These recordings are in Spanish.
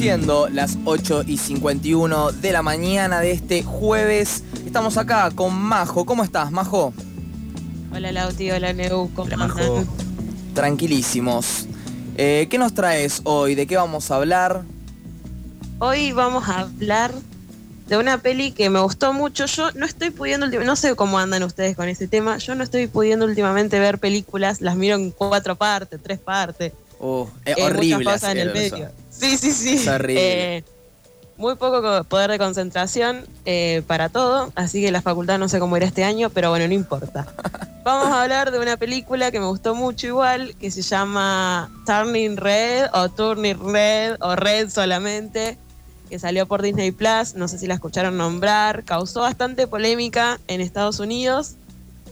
Siendo las 8 y 51 de la mañana de este jueves, estamos acá con Majo. ¿Cómo estás, Majo? Hola Lauti, hola Neu, ¿cómo Hola, Majo. andan? Tranquilísimos. Eh, ¿Qué nos traes hoy? ¿De qué vamos a hablar? Hoy vamos a hablar de una peli que me gustó mucho. Yo no estoy pudiendo, no sé cómo andan ustedes con ese tema, yo no estoy pudiendo últimamente ver películas, las miro en cuatro partes, tres partes. Oh, es eh, horrible. Cosas en el eso. Sí, sí, sí. Es horrible. Eh, muy poco co- poder de concentración eh, para todo, así que la facultad no sé cómo irá este año, pero bueno, no importa. Vamos a hablar de una película que me gustó mucho igual, que se llama Turning Red o Turning Red o Red solamente, que salió por Disney Plus, no sé si la escucharon nombrar, causó bastante polémica en Estados Unidos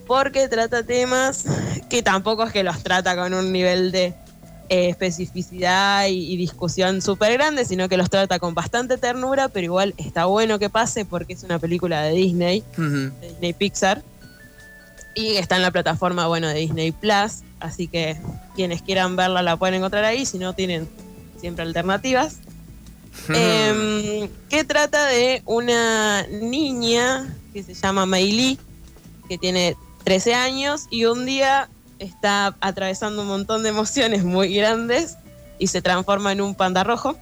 porque trata temas que tampoco es que los trata con un nivel de eh, especificidad y, y discusión súper grande, sino que los trata con bastante ternura, pero igual está bueno que pase porque es una película de Disney, de Disney Pixar, y está en la plataforma, bueno, de Disney Plus, así que quienes quieran verla la pueden encontrar ahí, si no tienen siempre alternativas. Em, que trata de una niña que se llama Meili, que tiene 13 años y un día está atravesando un montón de emociones muy grandes y se transforma en un panda rojo.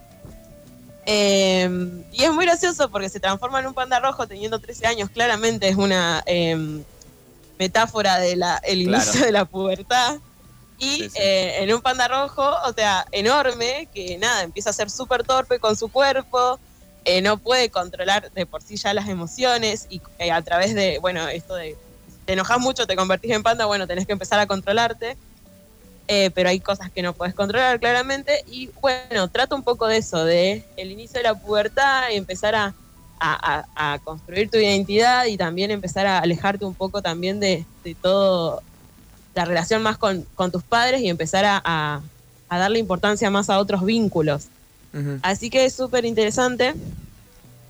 Em, y es muy gracioso porque se transforma en un panda rojo teniendo 13 años, claramente es una em, metáfora del el Claro. inicio de la pubertad. Y Sí, sí. eh, en un panda rojo, o sea, enorme, que nada, empieza a ser súper torpe con su cuerpo, eh, no puede controlar de por sí ya las emociones y eh, a través de, bueno, esto de, te enojas mucho, te convertís en panda, bueno, tenés que empezar a controlarte, eh, pero hay cosas que no puedes controlar claramente y bueno, trata un poco de eso, de el inicio de la pubertad y empezar a, a- a- a construir tu identidad y también empezar a alejarte un poco también de, de todo la relación más con, con tus padres y empezar a, darle importancia más a otros vínculos. Así que es súper interesante.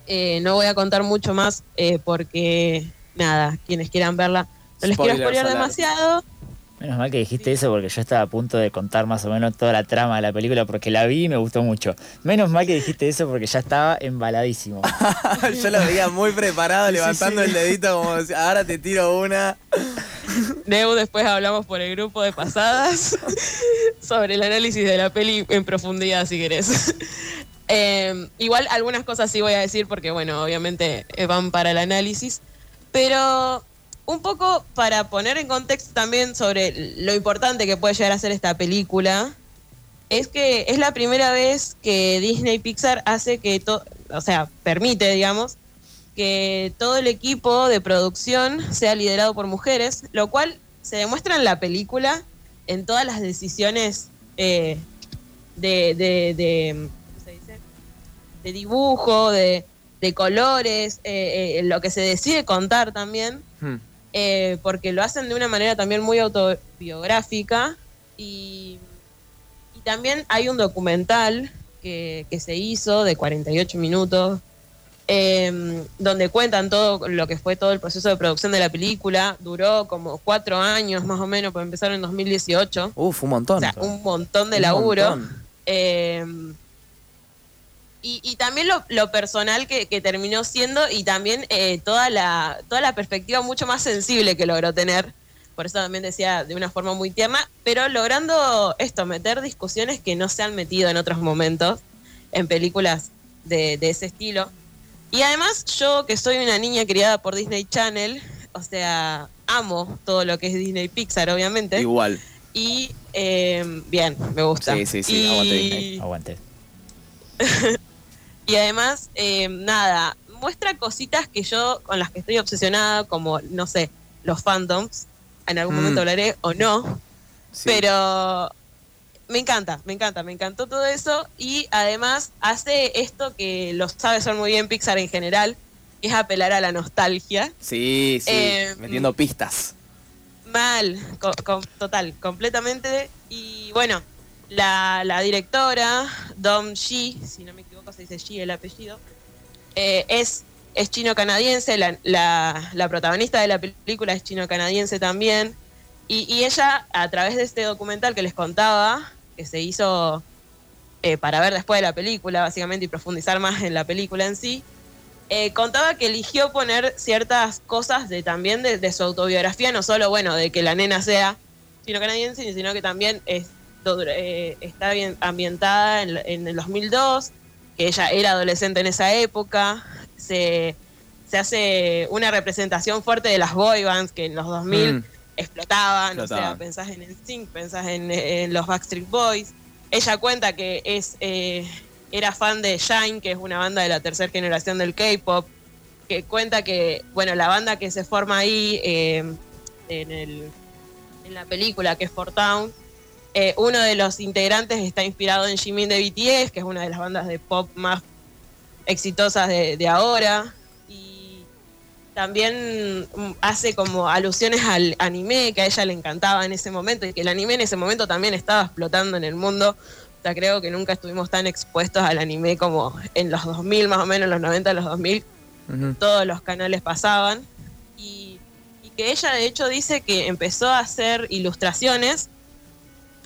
Eh, no voy a contar mucho más eh, porque, nada, quienes quieran verla, no les quiero Spoilers alert. demasiado. Menos mal que dijiste eso porque yo estaba a punto de contar más o menos toda la trama de la película porque la vi y me gustó mucho. Menos mal que dijiste eso porque ya estaba embaladísimo. Yo lo veía muy preparado, levantando el dedito como si- ahora te tiro una. Neu, después hablamos por el grupo de pasadas sobre el análisis de la peli en profundidad, si querés. Eh, igual algunas cosas sí voy a decir porque, bueno, obviamente eh, van para el análisis, pero un poco para poner en contexto también sobre lo importante que puede llegar a ser esta película, es que es la primera vez que Disney Pixar hace que, to- o sea, permite, digamos, que todo el equipo de producción sea liderado por mujeres, lo cual se demuestra en la película en todas las decisiones eh, de, de, de- ¿cómo se dice? de dibujo, de, de colores, eh, eh, lo que se decide contar también, Hmm. eh, porque lo hacen de una manera también muy autobiográfica y, y también hay un documental que, que se hizo de 48 minutos eh, donde cuentan todo lo que fue todo el proceso de producción de la película. Duró como cuatro años más o menos, pues empezaron en 2018. Uf, un montón. O sea, un montón de Un laburo. montón. Y, y también lo, lo personal que, que terminó siendo y también eh, toda, la, toda la perspectiva mucho más sensible que logró tener. Por eso también decía de una forma muy tierna, pero logrando esto, meter discusiones que no se han metido en otros momentos en películas de, de ese estilo. Y además yo que soy una niña criada por Disney Channel, o sea, amo todo lo que es Disney Pixar, obviamente. Igual. Y eh, bien, me gusta. Sí, sí, sí, Y- aguante Disney. Aguante. Y además, eh, nada, muestra cositas que yo, con las que estoy obsesionada, como, no sé, los fandoms. En algún Mm. momento hablaré o no. Sí. Pero me encanta, me encanta, me encantó todo eso. Y además hace esto que lo sabe hacer muy bien Pixar en general, es apelar a la nostalgia. Sí, sí, Eh, metiendo pistas. Mal, co- co- total, completamente. Y bueno, la, la directora, Dom Shi, si no me equivoco se dice Shi el apellido, eh, es, es chino-canadiense, la, protagonista de la película es chino-canadiense también. Y, ella, a través de este documental que les contaba, que se hizo eh, para ver después de la película, básicamente, y profundizar más en la película en sí, eh, contaba que eligió poner ciertas cosas de también de, su autobiografía, no solo, bueno, de que la nena sea chino-canadiense, sino que también es, eh, está bien ambientada en, en el 2002, que ella era adolescente en esa época, se, se hace una representación fuerte de las boy bands que en los 2000 Mm. explotaban, o sea, pensás en NSYNC, pensás en, en los Backstreet Boys. Ella cuenta que es eh, era fan de Shine, que es una banda de la tercera generación del K-pop, que cuenta que, bueno, la banda que se forma ahí eh, en, el, en la película, que es For Town, eh, uno de los integrantes está inspirado en Jimin de BTS, que es una de las bandas de pop más exitosas de, de ahora. Y también mm, hace como alusiones al anime, que a ella le encantaba en ese momento, y que el anime en ese momento también estaba explotando en el mundo. O sea, creo que nunca estuvimos tan expuestos al anime como en los 2000, más o menos, en los 90, los 2000 Ujú. todos los canales pasaban. Y, y que ella de hecho dice que empezó a hacer ilustraciones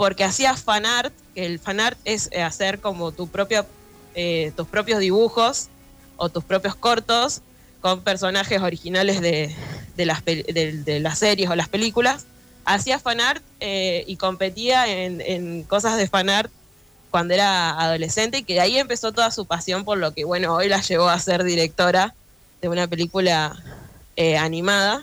porque hacía fanart, que el fanart es eh, hacer como tu propia, eh, tus propios dibujos o tus propios cortos con personajes originales de, las, series o las películas. Hacía fanart eh, y competía en, en cosas de fanart cuando era adolescente y que de ahí empezó toda su pasión por lo que, bueno, hoy la llevó a ser directora de una película eh, animada.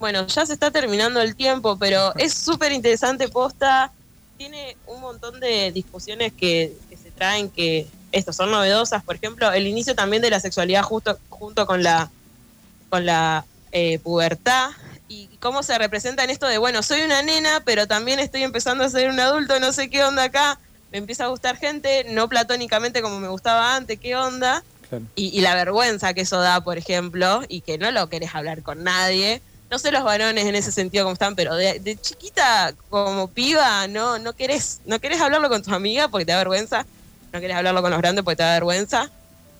Bueno, ya se está terminando el tiempo, pero es súper interesante posta. Tiene un montón de discusiones que, que se traen que estos son novedosas. Por ejemplo, el inicio también de la sexualidad justo, junto con la, con la eh, pubertad y cómo se representa en esto de, bueno, soy una nena, pero también estoy empezando a ser un adulto, no sé qué onda acá, me empieza a gustar gente, no platónicamente como me gustaba antes, qué onda. Claro. Y, y la vergüenza que eso da, por ejemplo, y que no lo querés hablar con nadie. No sé los varones en ese sentido cómo están, pero de, chiquita, como piba, no, no querés, no querés hablarlo con tus amigas porque te da vergüenza, no querés hablarlo con los grandes porque te da vergüenza.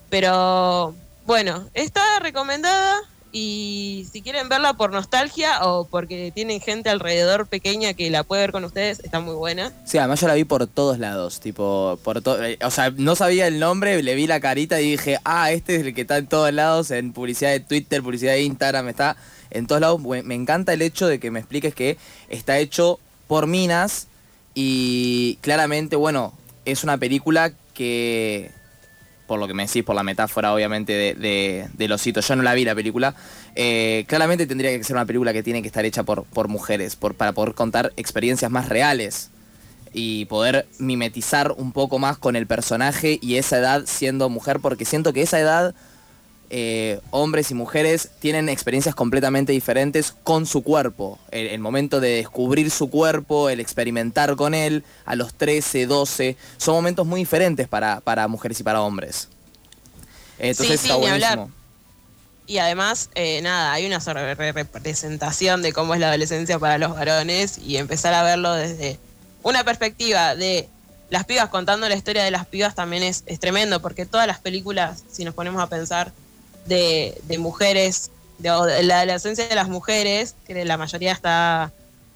Pero bueno, está recomendada y si quieren verla por nostalgia o porque tienen gente alrededor pequeña que la puede ver con ustedes, está muy buena. Sí, además yo la vi por todos lados, tipo, por to- eh, o sea, no sabía el nombre, le vi la carita y dije, ah, este es el que está en todos lados, en publicidad de Twitter, publicidad de Instagram, está en todos lados. Me encanta el hecho de que me expliques que está hecho por minas y claramente, bueno, es una película que, por lo que me decís, por la metáfora obviamente de, de, del osito, yo no la vi la película, eh, claramente tendría que ser una película que tiene que estar hecha por, por mujeres, por, para poder contar experiencias más reales y poder mimetizar un poco más con el personaje y esa edad siendo mujer, porque siento que esa edad, eh, hombres y mujeres tienen experiencias completamente diferentes con su cuerpo. El, el momento de descubrir su cuerpo, el experimentar con él, a los 13, 12, son momentos muy diferentes para, para mujeres y para hombres. Entonces sí, está ni hablar. buenísimo. Y además, eh, nada, hay una sobre- representación de cómo es la adolescencia para los varones y empezar a verlo desde una perspectiva de las pibas contando la historia de las pibas también es, es tremendo, porque todas las películas, si nos ponemos a pensar, de, de mujeres, de, la adolescencia de las mujeres, que la mayoría está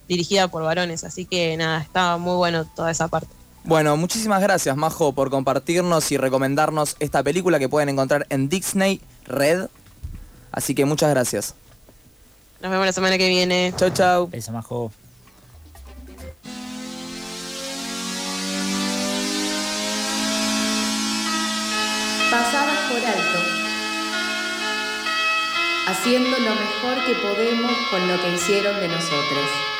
dirigida por varones, así que nada, está muy bueno toda esa parte. Bueno, muchísimas gracias, Majo, por compartirnos y recomendarnos esta película que pueden encontrar en Disney Red. Así que muchas gracias. Nos vemos la semana que viene. Chau, chau. Eso, majo. pasadas por alto, haciendo lo mejor que podemos con lo que hicieron de nosotros.